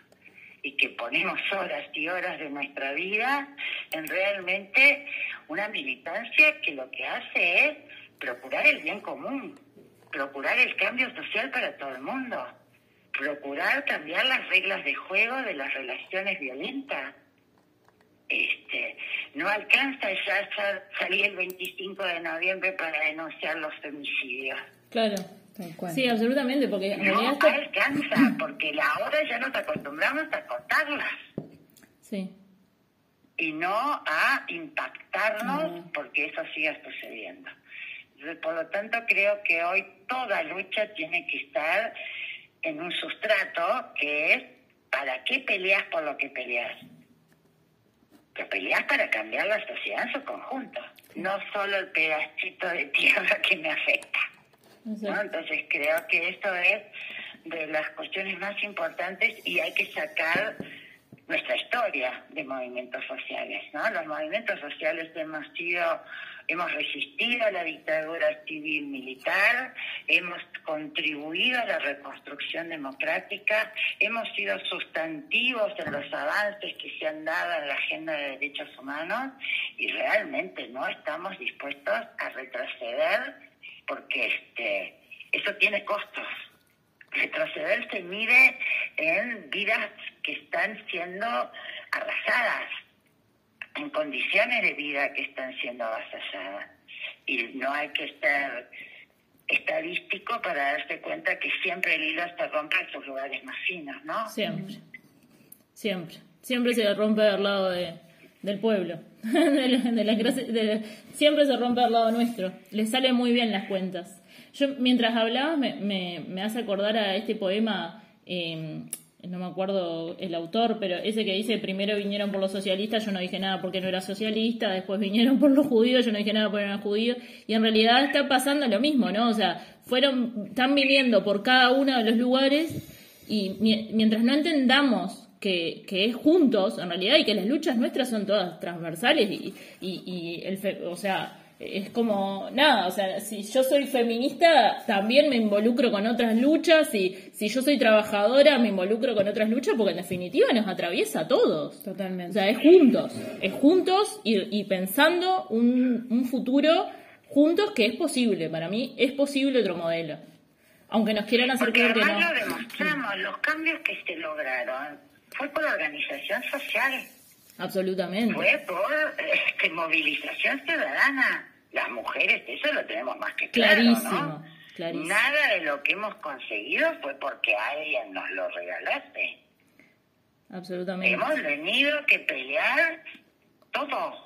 y que ponemos horas y horas de nuestra vida en realmente una militancia que lo que hace es procurar el bien común, procurar el cambio social para todo el mundo, procurar cambiar las reglas de juego de las relaciones violentas. Este, no alcanza ya salir el 25 de noviembre para denunciar los femicidios. Claro. Sí, absolutamente, porque no alcanza, porque la hora ya nos acostumbramos a contarlas. Sí. Y no a impactarnos porque eso siga sucediendo. Por lo tanto, creo que hoy toda lucha tiene que estar en un sustrato que es ¿para qué peleas por lo que peleas? Que peleas para cambiar la sociedad en su conjunto, no solo el pedacito de tierra que me afecta. Entonces creo que esto es de las cuestiones más importantes y hay que sacar nuestra historia de movimientos sociales. ¿no? Los movimientos sociales hemos sido hemos resistido a la dictadura civil militar, hemos contribuido a la reconstrucción democrática, hemos sido sustantivos en los avances que se han dado en la agenda de derechos humanos y realmente no estamos dispuestos a retroceder porque este eso tiene costos. Retroceder se mide en vidas que están siendo arrasadas, en condiciones de vida que están siendo avasalladas. Y no hay que estar estadístico para darse cuenta que siempre el hilo se rompe en sus lugares más finos, ¿no? Siempre, siempre. Siempre se rompe al lado de, del pueblo. de la, siempre se rompe al lado nuestro. Le salen muy bien las cuentas. Yo, mientras hablabas, me, me, me hace acordar a este poema. Eh, no me acuerdo el autor, pero ese que dice primero vinieron por los socialistas, yo no dije nada porque no era socialista, después vinieron por los judíos, yo no dije nada porque no era judío, y en realidad está pasando lo mismo, ¿no? O sea, fueron, están viniendo por cada uno de los lugares y mientras no entendamos que, que, es juntos, en realidad, y que las luchas nuestras son todas transversales y, y, y el, o sea, es como, nada, o sea, si yo soy feminista, también me involucro con otras luchas, y si yo soy trabajadora, me involucro con otras luchas, porque en definitiva nos atraviesa a todos. Totalmente. O sea, es juntos, es juntos y, pensando un, un futuro juntos que es posible. Para mí es posible otro modelo. Aunque nos quieran hacer creer que no. lo demostramos, los cambios que se lograron fue por la organización social. Absolutamente. Fue por este, movilización ciudadana. Las mujeres, eso lo tenemos más que claro, clarísimo, clarísimo. Nada de lo que hemos conseguido fue porque alguien nos lo regalaste. Absolutamente. Hemos tenido que pelear todo Mm.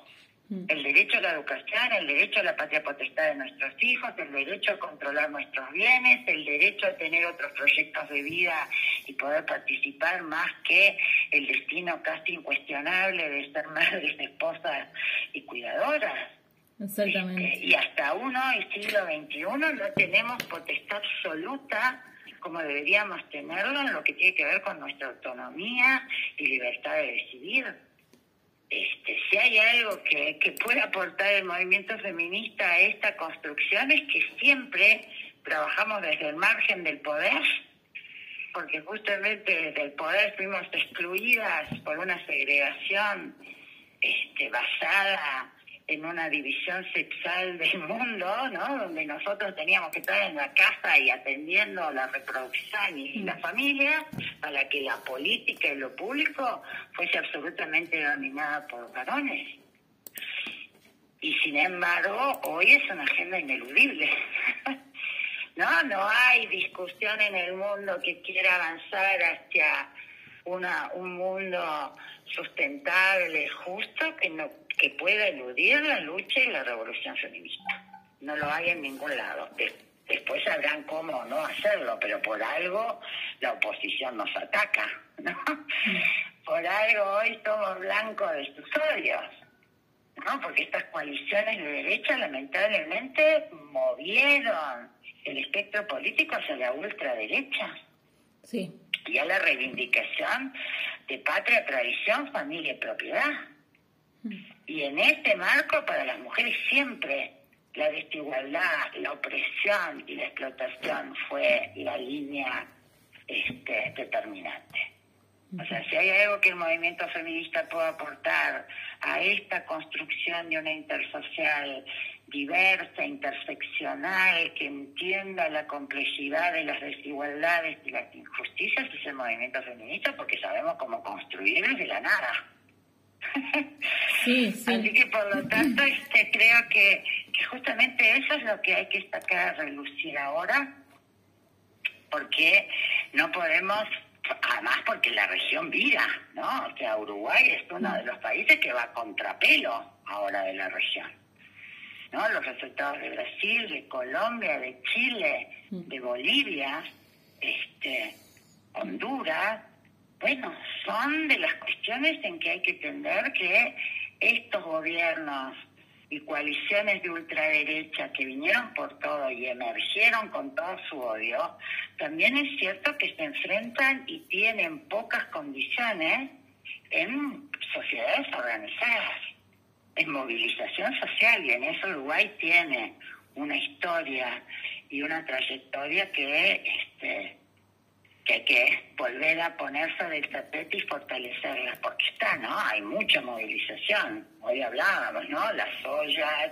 El derecho a la educación, el derecho a la patria potestad de nuestros hijos, el derecho a controlar nuestros bienes, el derecho a tener otros proyectos de vida y poder participar más que el destino casi incuestionable de ser madres, esposas y cuidadoras. Exactamente. Este, y hasta uno, el siglo XXI, no tenemos potestad absoluta como deberíamos tenerlo en lo que tiene que ver con nuestra autonomía y libertad de decidir este, si hay algo que, que puede aportar el movimiento feminista a esta construcción es que siempre trabajamos desde el margen del poder, porque justamente desde el poder fuimos excluidas por una segregación este, basada en una división sexual del mundo, ¿no? Donde nosotros teníamos que estar en la casa y atendiendo la reproducción y la familia, para que la política y lo público fuese absolutamente dominada por varones. Y sin embargo, hoy es una agenda ineludible. no, no hay discusión en el mundo que quiera avanzar hacia una, un mundo sustentable, justo, que no que pueda eludir la lucha y la revolución feminista. No lo hay en ningún lado. Después sabrán cómo no hacerlo, pero por algo la oposición nos ataca, ¿no? Por algo hoy somos blancos de sus odios, ¿no? Porque estas coaliciones de derecha lamentablemente movieron el espectro político hacia la ultraderecha. Sí. Y a la reivindicación de patria, tradición, familia y propiedad. Y en este marco, para las mujeres siempre la desigualdad, la opresión y la explotación fue la línea este, determinante. O sea, si hay algo que el movimiento feminista puede aportar a esta construcción de una intersocial diversa, interseccional, que entienda la complejidad de las desigualdades y las injusticias, es el movimiento feminista porque sabemos cómo construir desde la nada. Sí, sí. Así que por lo tanto este, creo que, que justamente eso es lo que hay que sacar a relucir ahora, porque no podemos, además porque la región vira, ¿no? O sea, Uruguay es uno de los países que va a contrapelo ahora de la región. ¿no? Los resultados de Brasil, de Colombia, de Chile, de Bolivia, este, Honduras, bueno, son de las cuestiones en que hay que entender que estos gobiernos y coaliciones de ultraderecha que vinieron por todo y emergieron con todo su odio, también es cierto que se enfrentan y tienen pocas condiciones en sociedades organizadas, en movilización social, y en eso Uruguay tiene una historia y una trayectoria que este, que hay que volver a poner sobre el tapete y fortalecerla, porque está, ¿no? Hay mucha movilización. Hoy hablábamos, ¿no? Las ollas,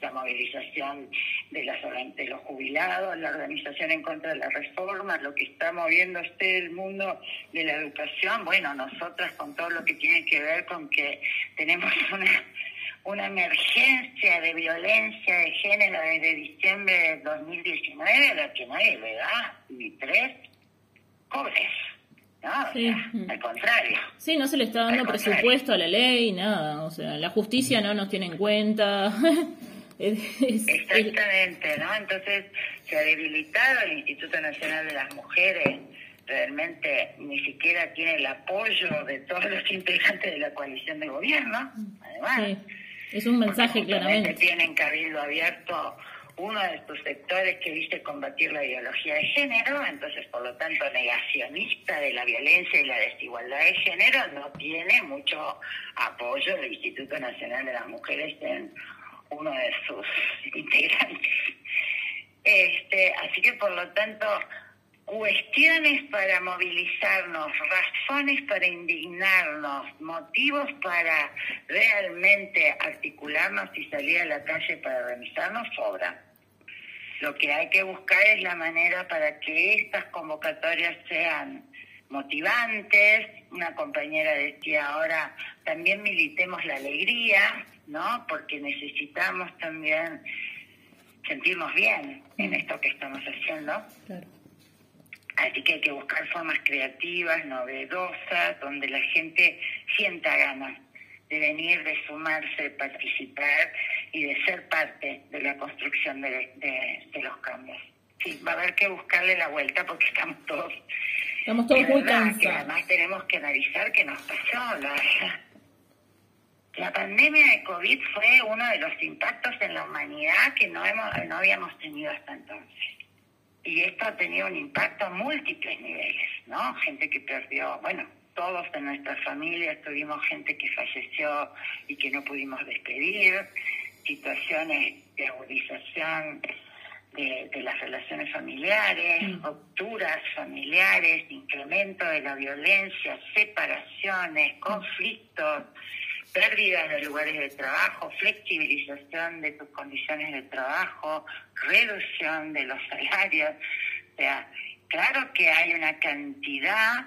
la movilización de, las, de los jubilados, la organización en contra de la reforma, lo que está moviendo este el mundo de la educación. Bueno, nosotras con todo lo que tiene que ver con que tenemos una una emergencia de violencia de género desde diciembre de 2019, la que nadie le da ni tres pobres. ¿no? Sí. Al contrario. Sí, no se le está dando presupuesto a la ley, nada. O sea, la justicia no nos tiene en cuenta. Es- Exactamente, ¿no? Entonces se ha debilitado el Instituto Nacional de las Mujeres. Realmente ni siquiera tiene el apoyo de todos los integrantes de la coalición de gobierno. Además, sí, es un mensaje claramente. tiene en Cabildo Abierto uno de sus sectores que dice combatir la ideología de género, entonces por lo tanto negacionista de la violencia y la desigualdad de género, no tiene mucho apoyo del Instituto Nacional de las Mujeres en uno de sus integrantes. Este, así que por lo tanto, cuestiones para movilizarnos, razones para indignarnos, motivos para realmente articularnos y salir a la calle para organizarnos sobran. Lo que hay que buscar es la manera para que estas convocatorias sean motivantes. Una compañera decía ahora, también militemos la alegría, ¿no? Porque necesitamos también sentirnos bien en esto que estamos haciendo. Claro. Así que hay que buscar formas creativas, novedosas, donde la gente sienta ganas de venir, de sumarse, de participar y de ser parte de la construcción de, de- de los cambios. Sí, va a haber que buscarle la vuelta porque estamos todos... Estamos todos muy verdad, que cansados. además tenemos que analizar qué nos pasó. La, la pandemia de COVID fue uno de los impactos en la humanidad que no, hemos, no habíamos tenido hasta entonces. Y esto ha tenido un impacto a múltiples niveles, ¿no? Gente que perdió, bueno, todos en nuestras familias tuvimos gente que falleció y que no pudimos despedir, situaciones de agudización de, de las relaciones familiares, rupturas familiares, incremento de la violencia, separaciones, conflictos, pérdidas de lugares de trabajo, flexibilización de tus condiciones de trabajo, reducción de los salarios. O sea, claro que hay una cantidad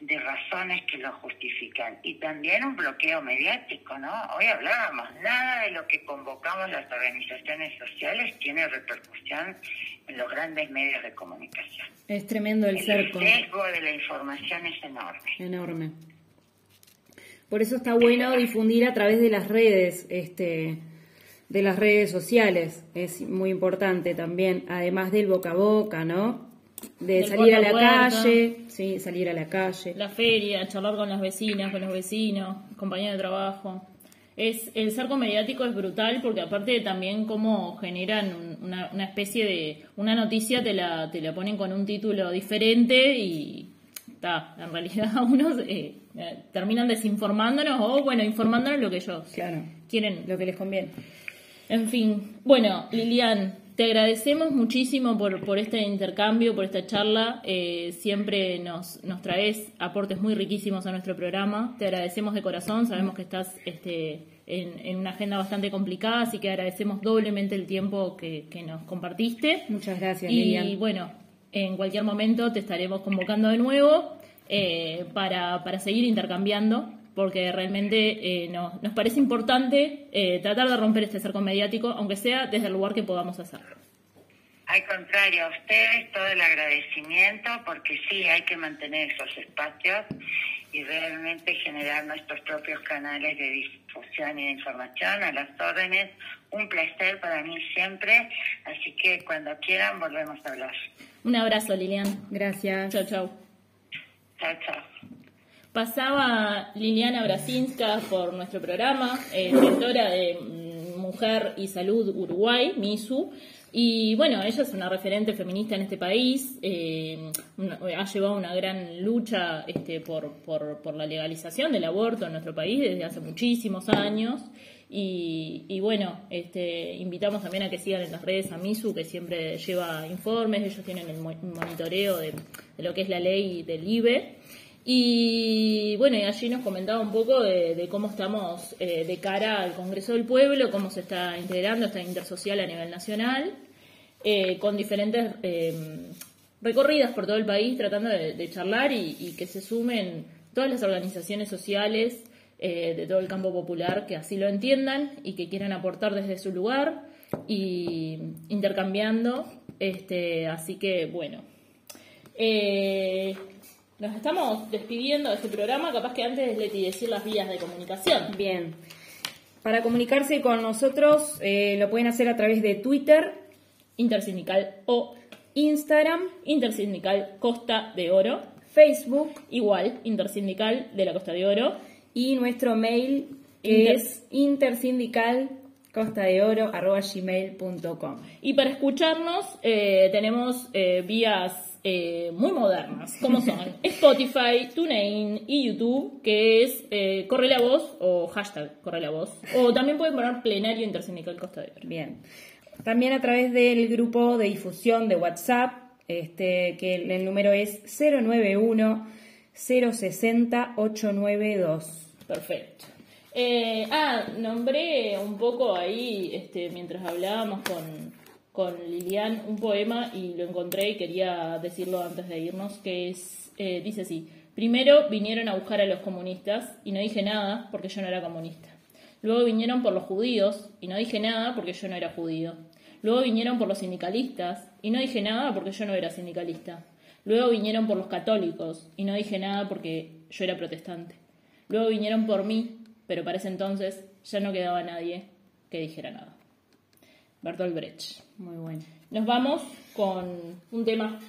de razones que lo justifican y también un bloqueo mediático, ¿no? Hoy hablábamos, nada de lo que convocamos las organizaciones sociales tiene repercusión en los grandes medios de comunicación. Es tremendo el El cerco. sesgo de la información es enorme. Enorme. Por eso está bueno difundir a través de las redes, este, de las redes sociales. Es muy importante también, además del boca a boca, ¿no? De Del salir a la puerta calle, sí, salir a la calle. La feria, charlar con las vecinas, con los vecinos, compañeros de trabajo. Es, el cerco mediático es brutal porque aparte también cómo generan un- una, una especie de... Una noticia te la, te la ponen con un título diferente y está, en realidad unos eh, eh, terminan desinformándonos o bueno, informándonos lo que ellos Claro, quieren. lo que les conviene. En fin, bueno, Lilian, te agradecemos muchísimo por, por este intercambio, por esta charla. Eh, siempre nos, nos traes aportes muy riquísimos a nuestro programa. Te agradecemos de corazón. Sabemos que estás este, en, en una agenda bastante complicada, así que agradecemos doblemente el tiempo que, que nos compartiste. Muchas gracias, Y Lilian. bueno, en cualquier momento te estaremos convocando de nuevo eh, para, para seguir intercambiando, porque realmente eh, nos, nos parece importante eh, tratar de romper este cerco mediático, aunque sea desde el lugar que podamos hacerlo. Al contrario, a ustedes todo el agradecimiento porque sí, hay que mantener esos espacios y realmente generar nuestros propios canales de difusión y de información a las órdenes. Un placer para mí siempre, así que cuando quieran volvemos a hablar. Un abrazo, Lilian. Gracias. Chao, chao. Chao, chao. Pasaba Liliana Brasinska por nuestro programa, eh, directora de mm, Mujer y Salud Uruguay, MISU. Y bueno, ella es una referente feminista en este país, eh, ha llevado una gran lucha este, por, la legalización del aborto en nuestro país desde hace muchísimos años. Y, y bueno, este, invitamos también a que sigan en las redes a MISU, que siempre lleva informes, ellos tienen el mo- monitoreo de, de lo que es la ley del IBE. Y bueno, y allí nos comentaba un poco de, cómo estamos eh, de cara al Congreso del Pueblo, cómo se está integrando esta intersocial a nivel nacional, eh, con diferentes eh, recorridas por todo el país, tratando de, charlar y, y que se sumen todas las organizaciones sociales de todo el campo popular que así lo entiendan y que quieran aportar desde su lugar y intercambiando. Este, así que bueno. Nos estamos despidiendo de este programa, capaz que antes Leti decir las vías de comunicación. Bien. Para comunicarse con nosotros eh, lo pueden hacer a través de Twitter, Intersindical o Instagram, Intersindical Costa de Oro, Facebook igual, Intersindical de la Costa de Oro. y nuestro mail Inter- es intersindicalcostadeoro.gmail.com Y para escucharnos eh, tenemos eh, vías eh, muy modernas, como son Spotify, TuneIn y YouTube, que es eh, Corre la Voz o hashtag Corre la Voz. O también pueden poner Plenario Intersindical Costa de Oro. Bien. También a través del grupo de difusión de WhatsApp, este, que el, el número es 091 060 892. Perfecto. Eh, ah, nombré un poco ahí, este, mientras hablábamos con, con Lilian, un poema y lo encontré y quería decirlo antes de irnos, que es, eh, dice así, primero vinieron a buscar a los comunistas y no dije nada porque yo no era comunista. Luego vinieron por los judíos y no dije nada porque yo no era judío. Luego vinieron por los sindicalistas y no dije nada porque yo no era sindicalista. Luego vinieron por los católicos y no dije nada porque yo era protestante. Luego vinieron por mí, pero para ese entonces ya no quedaba nadie que dijera nada. Bertolt Brecht. Muy bueno. Nos vamos con un tema.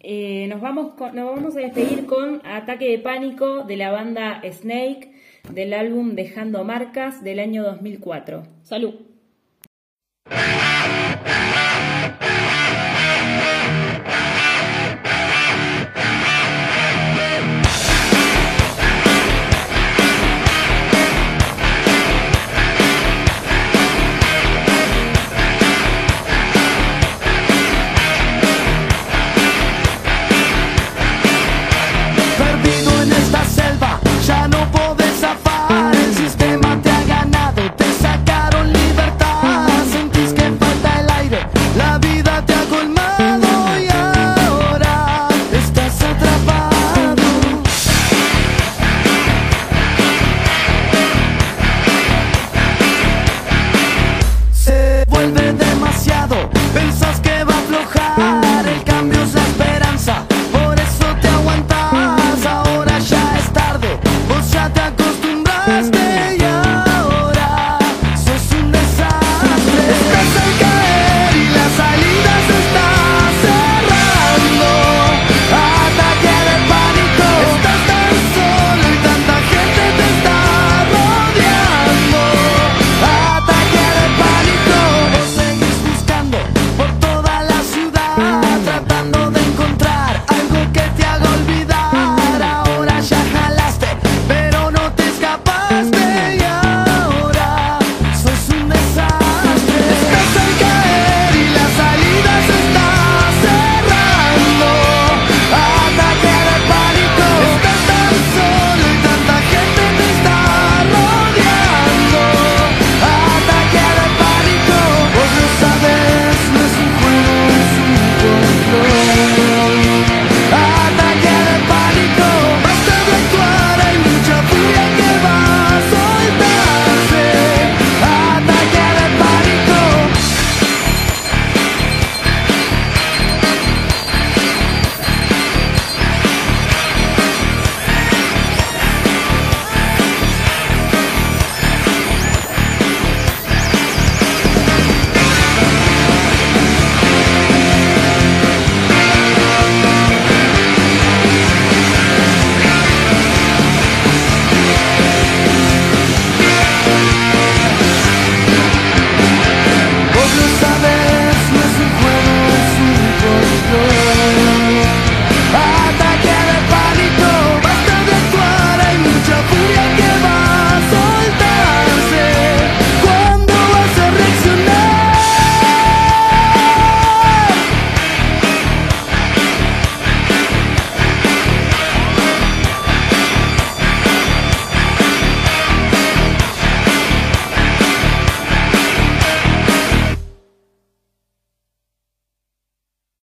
Eh, nos, vamos con- nos vamos a despedir con Ataque de Pánico de la banda Snake del álbum Dejando Marcas del año 2004. Salud.